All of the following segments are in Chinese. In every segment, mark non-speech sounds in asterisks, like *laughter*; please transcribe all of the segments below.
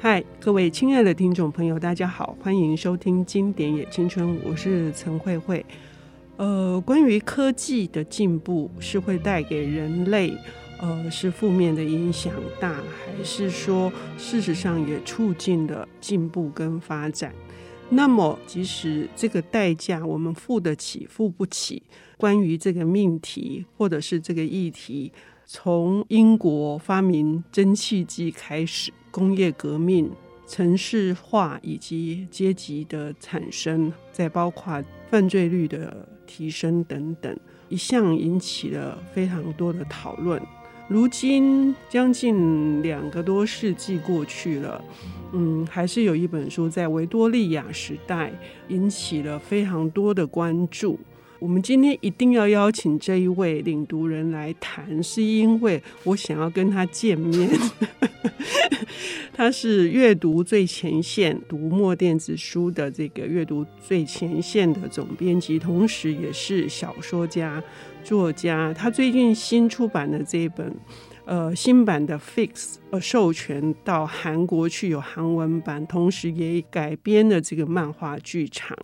嗨，各位亲爱的听众朋友，大家好，欢迎收听《经典也青春》，我是陈慧慧。呃，关于科技的进步是会带给人类，呃，是负面的影响大，还是说事实上也促进了进步跟发展？那么，即使这个代价我们付得起，付不起，关于这个命题或者是这个议题，从英国发明蒸汽机开始。工业革命、城市化以及阶级的产生，再包括犯罪率的提升等等，一向引起了非常多的讨论。如今将近两个多世纪过去了，嗯，还是有一本书在维多利亚时代引起了非常多的关注。我们今天一定要邀请这一位领读人来谈，是因为我想要跟他见面。*laughs* 他是阅读最前线、读墨电子书的这个阅读最前线的总编辑，同时也是小说家、作家。他最近新出版的这一本，呃，新版的《Fix》呃，授权到韩国去有韩文版，同时也改编了这个漫画剧场。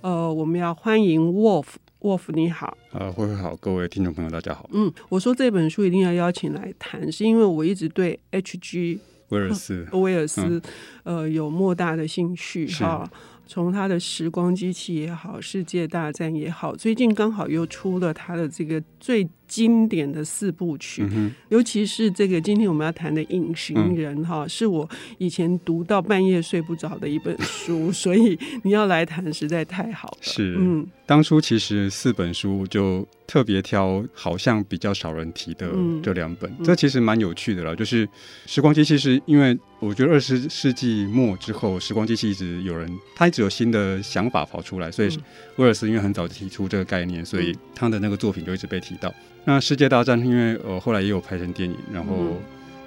呃，我们要欢迎 Wolf。Wolf 你好，呃，慧慧好，各位听众朋友大家好。嗯，我说这本书一定要邀请来谈，是因为我一直对 H.G. 威尔斯，*laughs* 威尔斯，嗯、呃，有莫大的兴趣哈。从他的《时光机器》也好，《世界大战》也好，最近刚好又出了他的这个最经典的四部曲，嗯、尤其是这个今天我们要谈的《隐形人》哈、嗯，是我以前读到半夜睡不着的一本书，*laughs* 所以你要来谈实在太好了。是，嗯，当初其实四本书就特别挑好像比较少人提的这两本，嗯、这其实蛮有趣的了。就是《时光机器》是因为。我觉得二十世纪末之后，时光机器一直有人，他一直有新的想法跑出来，所以威尔斯因为很早提出这个概念，所以他的那个作品就一直被提到。那世界大战，因为呃后来也有拍成电影，然后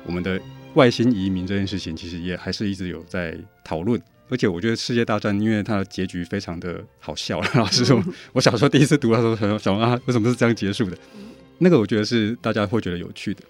我们的外星移民这件事情，其实也还是一直有在讨论。而且我觉得世界大战，因为它的结局非常的好笑，*laughs* 老实说，我小时候第一次读的时候，想想啊，为什么是这样结束的？那个我觉得是大家会觉得有趣的，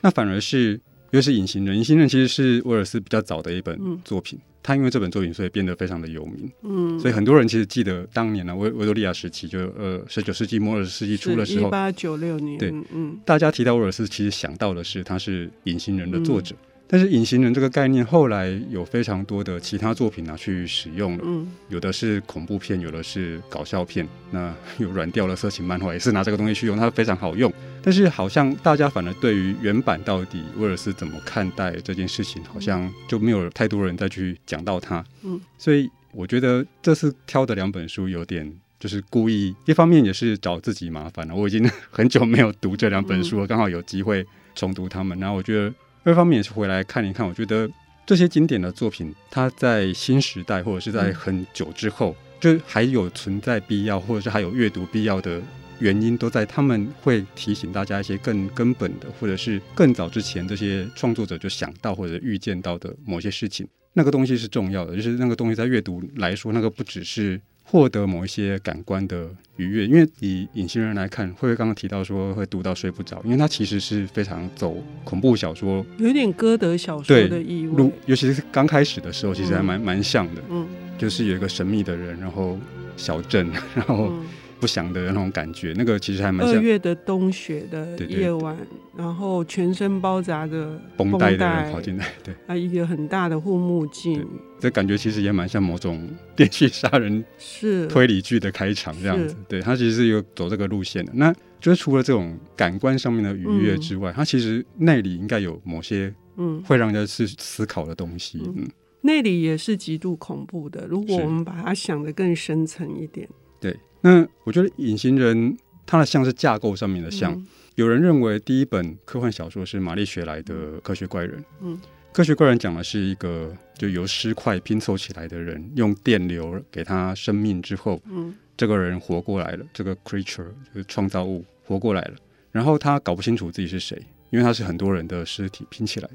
那反而是。因为是隐形人，隐形人其实是威尔斯比较早的一本作品。嗯、他因为这本作品，所以变得非常的有名。嗯，所以很多人其实记得当年呢、啊，维维多利亚时期就，就呃十九世纪末二十世纪初的时候，一八九六年。对，嗯，大家提到威尔斯，其实想到的是他是隐形人的作者。嗯但是隐形人这个概念后来有非常多的其他作品拿去使用了，嗯，有的是恐怖片，有的是搞笑片，那有软调的色情漫画也是拿这个东西去用，它非常好用。但是好像大家反而对于原版到底威尔斯怎么看待这件事情，好像就没有太多人再去讲到它，嗯，所以我觉得这次挑的两本书有点就是故意，一方面也是找自己麻烦了。我已经很久没有读这两本书了，刚好有机会重读他们，然后我觉得。另一方面也是回来看一看，我觉得这些经典的作品，它在新时代或者是在很久之后，就还有存在必要，或者是还有阅读必要的原因，都在他们会提醒大家一些更根本的，或者是更早之前这些创作者就想到或者预见到的某些事情。那个东西是重要的，就是那个东西在阅读来说，那个不只是。获得某一些感官的愉悦，因为以隐形人来看，慧慧刚刚提到说会读到睡不着，因为它其实是非常走恐怖小说，有点歌德小说的意味。尤其是刚开始的时候，其实还蛮蛮、嗯、像的，嗯，就是有一个神秘的人，然后小镇，然后。嗯不祥的那种感觉，那个其实还蛮像二月的冬雪的夜晚，然后全身包扎的绷带，的人跑进来，对，啊，一个很大的护目镜，这感觉其实也蛮像某种连续杀人是推理剧的开场这样子。对，他其实是有走这个路线的。那就是除了这种感官上面的愉悦之外，嗯、它其实内里应该有某些嗯会让人去思考的东西。嗯，嗯内里也是极度恐怖的。如果我们把它想得更深层一点，对。那我觉得隐形人它的像是架构上面的像，嗯、有人认为第一本科幻小说是玛丽雪莱的《科学怪人》。嗯，科学怪人讲的是一个就由尸块拼凑起来的人，用电流给他生命之后，嗯，这个人活过来了，这个 creature 就是创造物活过来了。然后他搞不清楚自己是谁，因为他是很多人的尸体拼起来，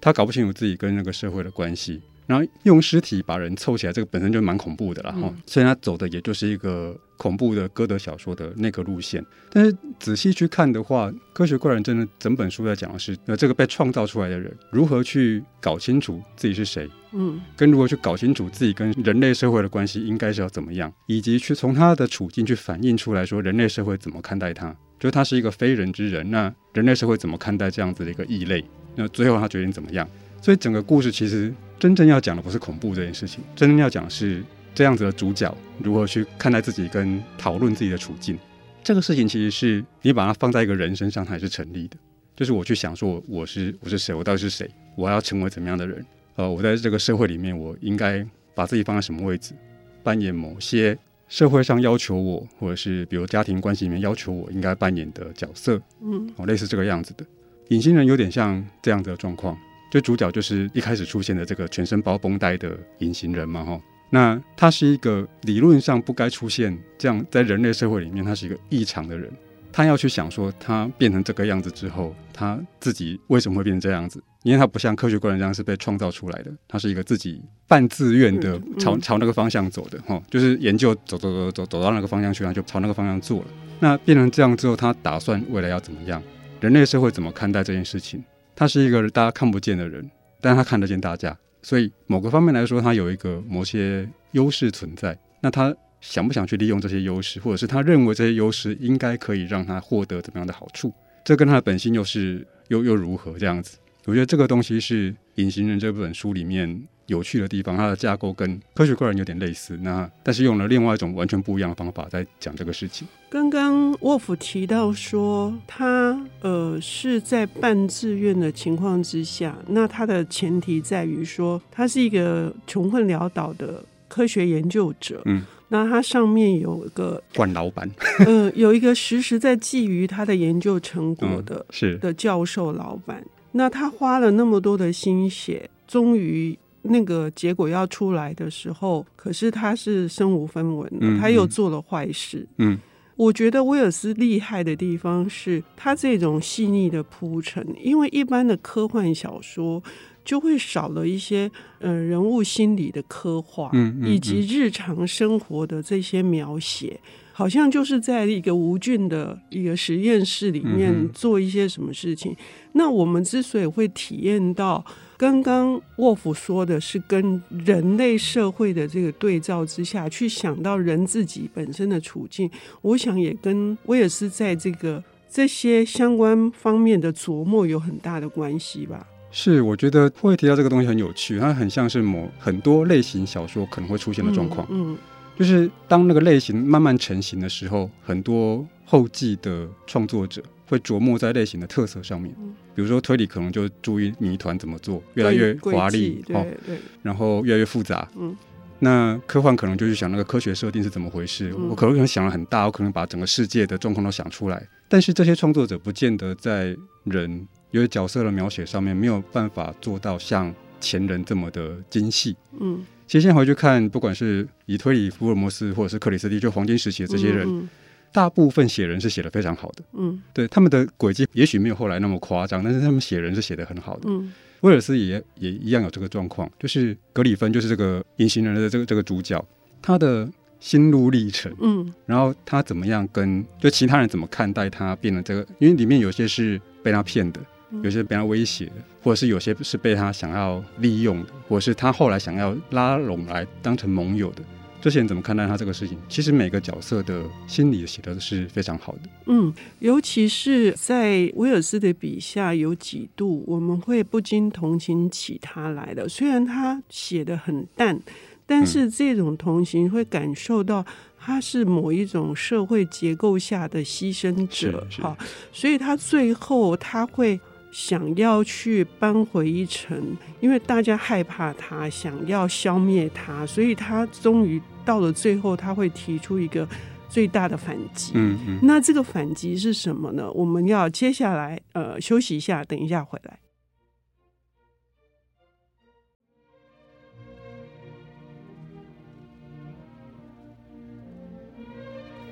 他搞不清楚自己跟那个社会的关系。然后用尸体把人凑起来，这个本身就蛮恐怖的了哈。嗯、所以他走的也就是一个恐怖的歌德小说的那个路线。但是仔细去看的话，《科学怪人》真的整本书在讲的是，呃，这个被创造出来的人如何去搞清楚自己是谁，嗯，跟如何去搞清楚自己跟人类社会的关系应该是要怎么样，以及去从他的处境去反映出来说人类社会怎么看待他，就是他是一个非人之人，那人类社会怎么看待这样子的一个异类？那最后他决定怎么样？所以整个故事其实真正要讲的不是恐怖这件事情，真正要讲的是这样子的主角如何去看待自己跟讨论自己的处境。这个事情其实是你把它放在一个人身上，它也是成立的。就是我去想说，我是我是谁，我到底是谁，我要成为怎么样的人？呃，我在这个社会里面，我应该把自己放在什么位置，扮演某些社会上要求我，或者是比如家庭关系里面要求我应该扮演的角色，嗯，哦，类似这个样子的。隐形人有点像这样的状况。就主角就是一开始出现的这个全身包绷带的隐形人嘛，哈，那他是一个理论上不该出现这样在人类社会里面，他是一个异常的人。他要去想说，他变成这个样子之后，他自己为什么会变成这样子？因为他不像科学怪人这样是被创造出来的，他是一个自己半自愿的朝朝那个方向走的，哈，就是研究走走走走走到那个方向去，他就朝那个方向做了。那变成这样之后，他打算未来要怎么样？人类社会怎么看待这件事情？他是一个大家看不见的人，但他看得见大家，所以某个方面来说，他有一个某些优势存在。那他想不想去利用这些优势，或者是他认为这些优势应该可以让他获得怎么样的好处？这跟他的本性又是又又如何这样子？我觉得这个东西是《隐形人》这本书里面。有趣的地方，它的架构跟科学怪人有点类似，那但是用了另外一种完全不一样的方法在讲这个事情。刚刚沃夫提到说，他呃是在半自愿的情况之下，那他的前提在于说，他是一个穷困潦倒的科学研究者，嗯，那他上面有一个管老板，呃，有一个实时在觊觎他的研究成果的，嗯、是的教授老板，那他花了那么多的心血，终于。那个结果要出来的时候，可是他是身无分文的，他又做了坏事。嗯，我觉得威尔斯厉害的地方是他这种细腻的铺陈，因为一般的科幻小说就会少了一些呃人物心理的刻画，嗯，嗯，以及日常生活的这些描写，好像就是在一个无菌的一个实验室里面做一些什么事情。嗯、那我们之所以会体验到。刚刚沃夫说的是跟人类社会的这个对照之下去想到人自己本身的处境，我想也跟威尔斯在这个这些相关方面的琢磨有很大的关系吧。是，我觉得会提到这个东西很有趣，它很像是某很多类型小说可能会出现的状况。嗯，嗯，就是当那个类型慢慢成型的时候，很多后继的创作者。会琢磨在类型的特色上面，比如说推理可能就注意谜团怎么做，越来越华丽，对对，然后越来越复杂。嗯，那科幻可能就是想那个科学设定是怎么回事，我可能想了很大，我可能把整个世界的状况都想出来。但是这些创作者不见得在人有些角色的描写上面没有办法做到像前人这么的精细。嗯，其实现在回去看，不管是以推理福尔摩斯或者是克里斯蒂，就黄金时期的这些人。大部分写人是写的非常好的，嗯，对，他们的轨迹也许没有后来那么夸张，但是他们写人是写的很好的。嗯，威尔斯也也一样有这个状况，就是格里芬，就是这个隐形人的这个这个主角，他的心路历程，嗯，然后他怎么样跟就其他人怎么看待他变得这个，因为里面有些是被他骗的，有些被他威胁的，或者是有些是被他想要利用的，或者是他后来想要拉拢来当成盟友的。这些人怎么看待他这个事情？其实每个角色的心理写的是非常好的。嗯，尤其是在威尔斯的笔下，有几度我们会不禁同情起他来的。虽然他写的很淡，但是这种同情会感受到他是某一种社会结构下的牺牲者。好，所以他最后他会。想要去扳回一城，因为大家害怕他，想要消灭他，所以他终于到了最后，他会提出一个最大的反击。嗯嗯，那这个反击是什么呢？我们要接下来呃休息一下，等一下回来。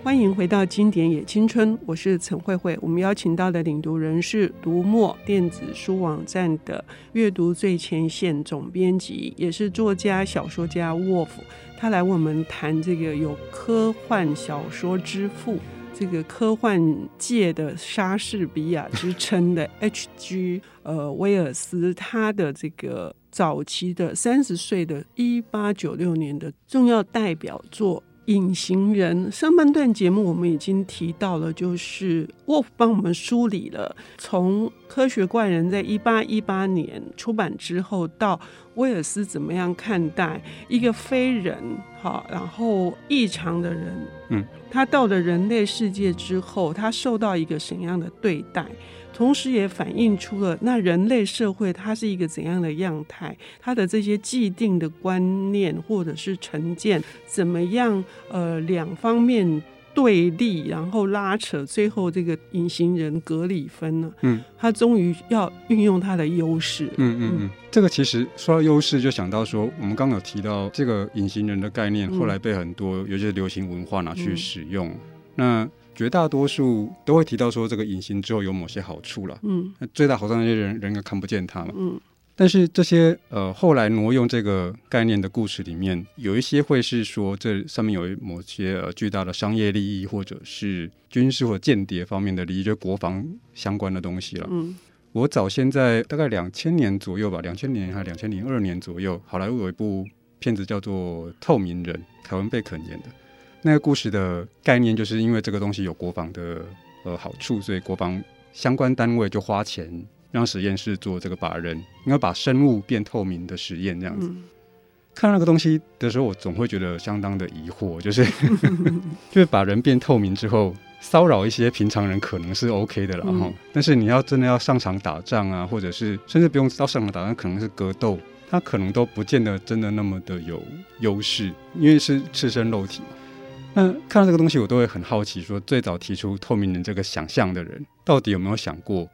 欢迎回到经典也青春，我是陈慧慧。我们邀请到的领读人是读墨电子书网站的阅读最前线总编辑，也是作家、小说家沃夫。他来为我们谈这个有科幻小说之父、这个科幻界的莎士比亚之称的 *laughs* H.G. 呃威尔斯，他的这个早期的三十岁的一八九六年的重要代表作。隐形人上半段节目我们已经提到了，就是 Wolf 帮我们梳理了从《科学怪人》在一八一八年出版之后，到威尔斯怎么样看待一个非人，好，然后异常的人，嗯，他到了人类世界之后，他受到一个什么样的对待？同时也反映出了那人类社会它是一个怎样的样态，它的这些既定的观念或者是成见怎么样？呃，两方面对立，然后拉扯，最后这个隐形人格里芬呢？嗯，他终于要运用他的优势。嗯嗯嗯，这个其实说到优势，就想到说，我们刚刚有提到这个隐形人的概念，后来被很多尤其是流行文化拿去使用，嗯、那。绝大多数都会提到说，这个隐形之后有某些好处了。嗯，那最大好处那些人人都看不见它嘛。嗯，但是这些呃后来挪用这个概念的故事里面，有一些会是说，这上面有某些呃巨大的商业利益，或者是军事或间谍方面的利益，就国防相关的东西了。嗯，我早先在大概两千年左右吧，两千年还是两千零二年左右，好莱坞有一部片子叫做《透明人》，凯文贝肯演的。那个故事的概念就是因为这个东西有国防的呃好处，所以国防相关单位就花钱让实验室做这个把人应该把生物变透明的实验这样子。嗯、看那个东西的时候，我总会觉得相当的疑惑，就是 *laughs* 就是把人变透明之后，骚扰一些平常人可能是 OK 的了哈，嗯、但是你要真的要上场打仗啊，或者是甚至不用到上场打仗，可能是格斗，他可能都不见得真的那么的有优势，因为是赤身肉体嘛。那看到这个东西，我都会很好奇，说最早提出透明人这个想象的人，到底有没有想过，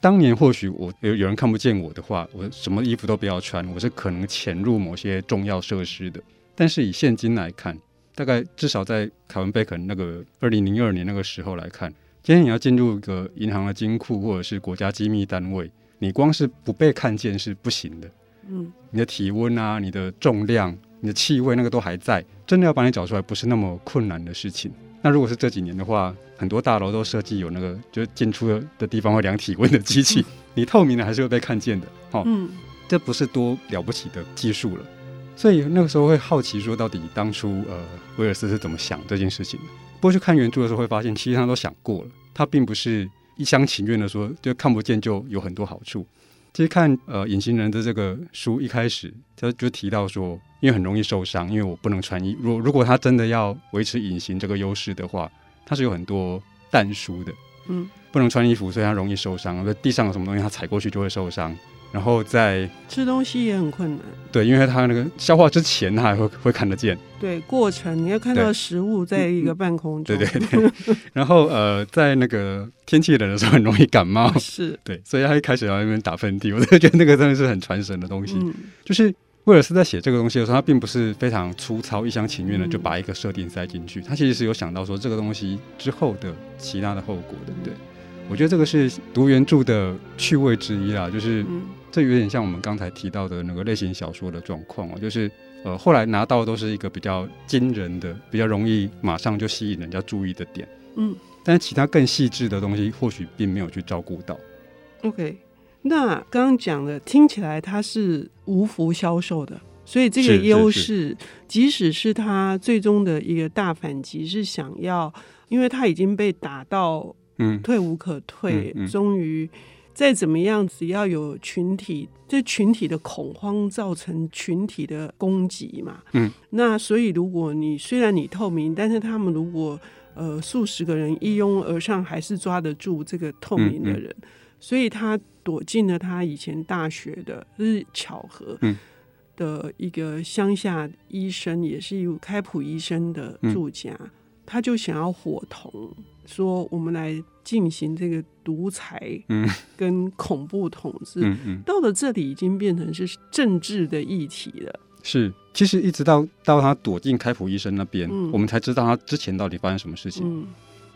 当年或许我有有人看不见我的话，我什么衣服都不要穿，我是可能潜入某些重要设施的。但是以现今来看，大概至少在凯文贝肯那个二零零二年那个时候来看，今天你要进入一个银行的金库或者是国家机密单位，你光是不被看见是不行的。嗯，你的体温啊，你的重量。你的气味那个都还在，真的要把你找出来不是那么困难的事情。那如果是这几年的话，很多大楼都设计有那个就是进出的的地方会量体温的机器，*laughs* 你透明的还是会被看见的。哦，嗯，这不是多了不起的技术了。所以那个时候会好奇说，到底当初呃威尔斯是怎么想这件事情的？不过去看原著的时候会发现，其实他都想过了，他并不是一厢情愿的说就看不见就有很多好处。其实看呃隐形人的这个书一开始他就提到说。因为很容易受伤，因为我不能穿衣。如果如果他真的要维持隐形这个优势的话，他是有很多弹书的。嗯，不能穿衣服，所以他容易受伤。地上有什么东西，他踩过去就会受伤。然后在吃东西也很困难。对，因为他那个消化之前，他还会会看得见。对，过程你要看到食物在一个半空中。对对对。*laughs* 然后呃，在那个天气冷的时候，很容易感冒。*laughs* 是。对，所以他一开始要那边打喷嚏，我就觉得那个真的是很传神的东西，嗯、就是。威尔斯在写这个东西的时候，他并不是非常粗糙、一厢情愿的就把一个设定塞进去，他其实是有想到说这个东西之后的其他的后果的。对，我觉得这个是读原著的趣味之一啦，就是这有点像我们刚才提到的那个类型小说的状况哦，就是呃后来拿到都是一个比较惊人的、比较容易马上就吸引人家注意的点，嗯，但是其他更细致的东西或许并没有去照顾到。OK。那刚刚讲的听起来它是无福消受的，所以这个优势，即使是他最终的一个大反击，是想要，因为他已经被打到嗯。退无可退，嗯嗯嗯、终于再怎么样，只要有群体，这群体的恐慌造成群体的攻击嘛，嗯，那所以如果你虽然你透明，但是他们如果呃数十个人一拥而上，还是抓得住这个透明的人。嗯。嗯所以他躲进了他以前大学的，这是巧合的一个乡下医生，也是一个开普医生的住家，他就想要伙同，说我们来进行这个独裁跟恐怖统治。嗯嗯到了这里已经变成是政治的议题了。是，其实一直到到他躲进开普医生那边，嗯、我们才知道他之前到底发生什么事情。嗯、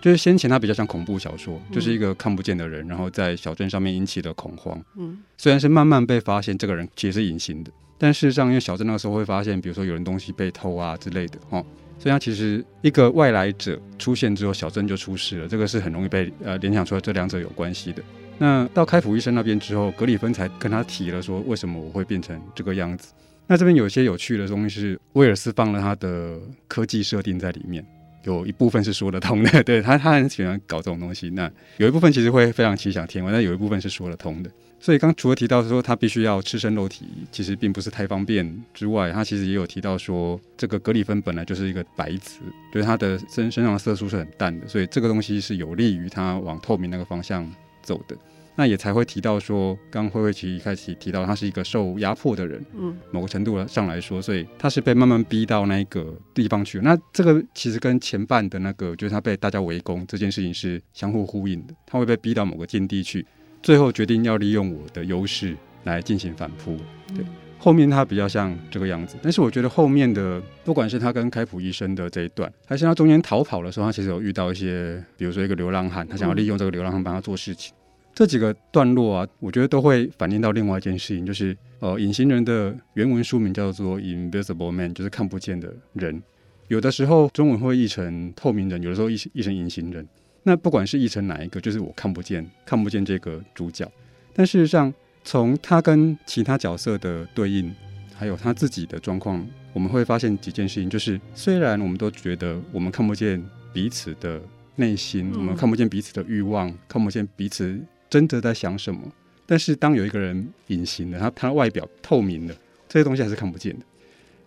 就是先前他比较像恐怖小说，嗯、就是一个看不见的人，然后在小镇上面引起的恐慌。嗯，虽然是慢慢被发现这个人其实是隐形的，但事实上因为小镇那个时候会发现，比如说有人东西被偷啊之类的，哦，所以他其实一个外来者出现之后，小镇就出事了。这个是很容易被呃联想出来这两者有关系的。那到开普医生那边之后，格里芬才跟他提了说，为什么我会变成这个样子。那这边有一些有趣的东西是威尔斯放了他的科技设定在里面，有一部分是说得通的。*laughs* 对他，他很喜欢搞这种东西。那有一部分其实会非常奇想天外，但有一部分是说得通的。所以刚除了提到说他必须要赤身露体，其实并不是太方便之外，他其实也有提到说，这个格里芬本来就是一个白瓷，就是他的身身上的色素是很淡的，所以这个东西是有利于他往透明那个方向走的。那也才会提到说，刚慧慧其实一开始提到他是一个受压迫的人，嗯，某个程度上来说，所以他是被慢慢逼到那个地方去。那这个其实跟前半的那个，就是他被大家围攻这件事情是相互呼应的。他会被逼到某个境地去，最后决定要利用我的优势来进行反扑。对，后面他比较像这个样子。但是我觉得后面的，不管是他跟开普医生的这一段，还是他中间逃跑的时候，他其实有遇到一些，比如说一个流浪汉，他想要利用这个流浪汉帮他做事情。这几个段落啊，我觉得都会反映到另外一件事情，就是呃，隐形人的原文书名叫做《Invisible Man》，就是看不见的人。有的时候中文会译成透明人，有的时候译译成隐形人。那不管是译成哪一个，就是我看不见，看不见这个主角。但事实上，从他跟其他角色的对应，还有他自己的状况，我们会发现几件事情，就是虽然我们都觉得我们看不见彼此的内心，我们看不见彼此的欲望，看不见彼此。真的在想什么？但是当有一个人隐形的，他他外表透明的，这些东西还是看不见的。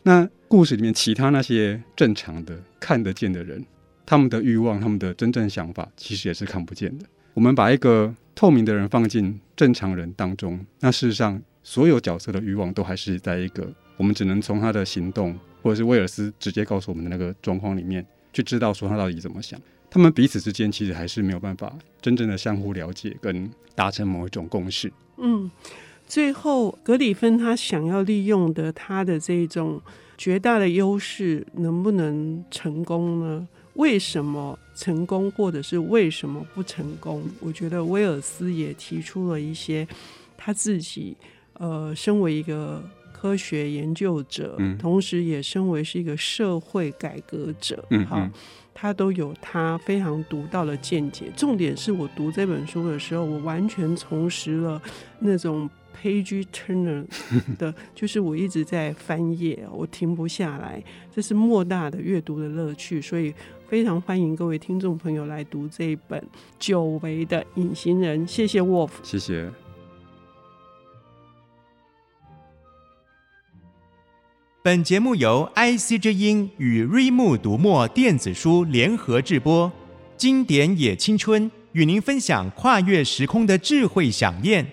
那故事里面其他那些正常的看得见的人，他们的欲望、他们的真正想法，其实也是看不见的。我们把一个透明的人放进正常人当中，那事实上所有角色的欲望都还是在一个我们只能从他的行动，或者是威尔斯直接告诉我们的那个状况里面去知道说他到底怎么想。他们彼此之间其实还是没有办法真正的相互了解跟达成某一种共识。嗯，最后格里芬他想要利用的他的这种绝大的优势能不能成功呢？为什么成功，或者是为什么不成功？我觉得威尔斯也提出了一些他自己呃，身为一个科学研究者，嗯、同时也身为是一个社会改革者，嗯，好。嗯他都有他非常独到的见解。重点是我读这本书的时候，我完全重拾了那种 page turner *laughs* 的，就是我一直在翻页，我停不下来，这是莫大的阅读的乐趣。所以非常欢迎各位听众朋友来读这一本久违的隐形人。谢谢 Wolf，谢谢。本节目由 IC 之音与瑞木读墨电子书联合制播，经典也青春与您分享跨越时空的智慧饗宴。